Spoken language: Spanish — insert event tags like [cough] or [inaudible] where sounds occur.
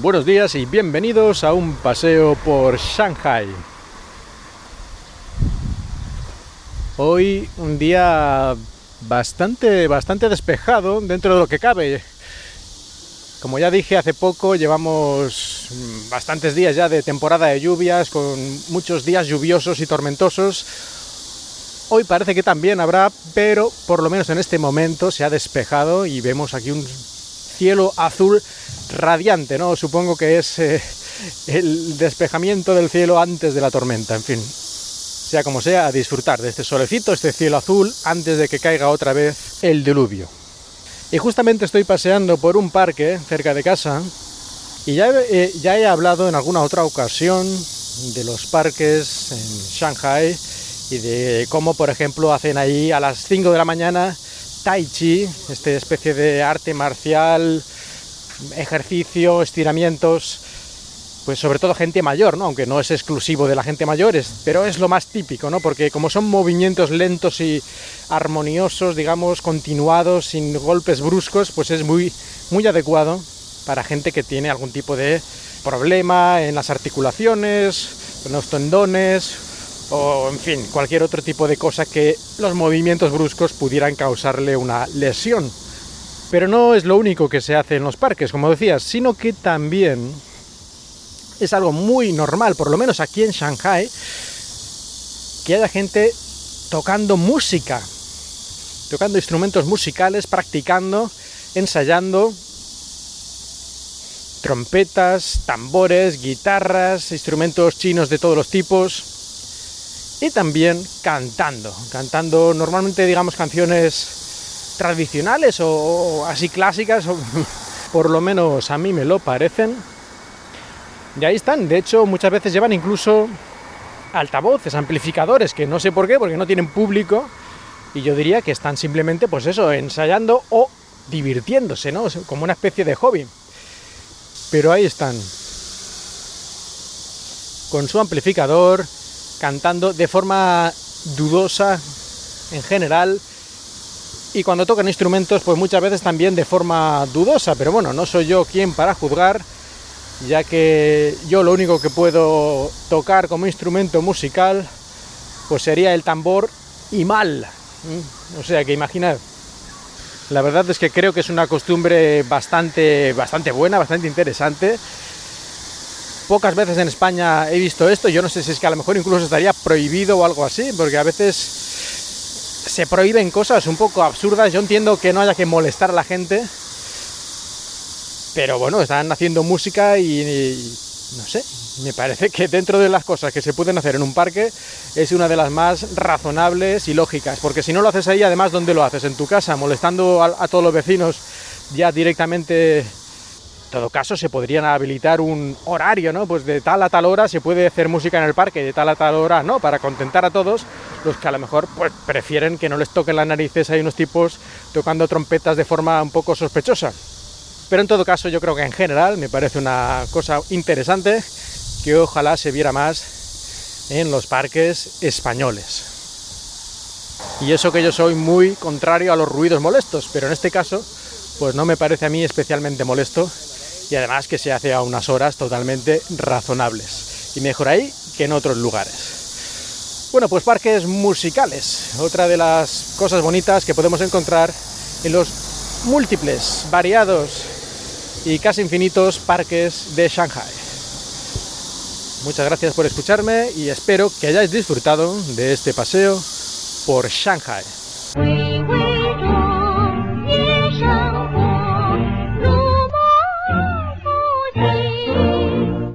Buenos días y bienvenidos a un paseo por Shanghai. Hoy un día bastante, bastante despejado dentro de lo que cabe. Como ya dije hace poco, llevamos bastantes días ya de temporada de lluvias, con muchos días lluviosos y tormentosos. Hoy parece que también habrá, pero por lo menos en este momento se ha despejado y vemos aquí un cielo azul radiante, ¿no? Supongo que es eh, el despejamiento del cielo antes de la tormenta, en fin. Sea como sea, a disfrutar de este solecito, este cielo azul, antes de que caiga otra vez el diluvio. Y justamente estoy paseando por un parque cerca de casa y ya, eh, ya he hablado en alguna otra ocasión de los parques en Shanghai y de cómo, por ejemplo, hacen ahí a las 5 de la mañana tai chi, esta especie de arte marcial, ejercicio, estiramientos, pues sobre todo gente mayor, ¿no? Aunque no es exclusivo de la gente mayor, pero es lo más típico, ¿no? Porque como son movimientos lentos y armoniosos, digamos, continuados, sin golpes bruscos, pues es muy, muy adecuado para gente que tiene algún tipo de problema en las articulaciones, en los tendones, o en fin, cualquier otro tipo de cosa que los movimientos bruscos pudieran causarle una lesión. Pero no es lo único que se hace en los parques, como decías, sino que también es algo muy normal, por lo menos aquí en Shanghai, que haya gente tocando música, tocando instrumentos musicales, practicando, ensayando trompetas, tambores, guitarras, instrumentos chinos de todos los tipos y también cantando, cantando normalmente digamos canciones tradicionales o, así clásicas, o, [laughs] por lo menos a mí me lo parecen. Y ahí están, de hecho muchas veces llevan incluso altavoces, amplificadores, que no sé por qué, porque no tienen público, y yo diría que están simplemente, pues eso, ensayando o divirtiéndose, ¿no? Como una especie de hobby. Pero ahí están, con su amplificador, cantando de forma dudosa en general y cuando tocan instrumentos pues muchas veces también de forma dudosa, pero bueno, no soy yo quien para juzgar, ya que yo lo único que puedo tocar como instrumento musical pues sería el tambor y mal. O sea que imaginad. La verdad es que creo que es una costumbre bastante, bastante buena, bastante interesante Pocas veces en España he visto esto, yo no sé si es que a lo mejor incluso estaría prohibido o algo así, porque a veces se prohíben cosas un poco absurdas, yo entiendo que no haya que molestar a la gente, pero bueno, están haciendo música y, no sé, me parece que dentro de las cosas que se pueden hacer en un parque es una de las más razonables y lógicas, porque si no lo haces ahí, además, ¿dónde lo haces? En tu casa, molestando a, a todos los vecinos ya directamente todo caso se podrían habilitar un horario, ¿no? Pues de tal a tal hora se puede hacer música en el parque, de tal a tal hora no, para contentar a todos los que a lo mejor pues prefieren que no les toquen las narices hay unos tipos tocando trompetas de forma un poco sospechosa. Pero en todo caso yo creo que en general me parece una cosa interesante que ojalá se viera más en los parques españoles. Y eso que yo soy muy contrario a los ruidos molestos, pero en este caso pues no me parece a mí especialmente molesto y además que se hace a unas horas totalmente razonables. Y mejor ahí que en otros lugares. Bueno, pues parques musicales, otra de las cosas bonitas que podemos encontrar en los múltiples, variados y casi infinitos parques de Shanghai. Muchas gracias por escucharme y espero que hayáis disfrutado de este paseo por Shanghai.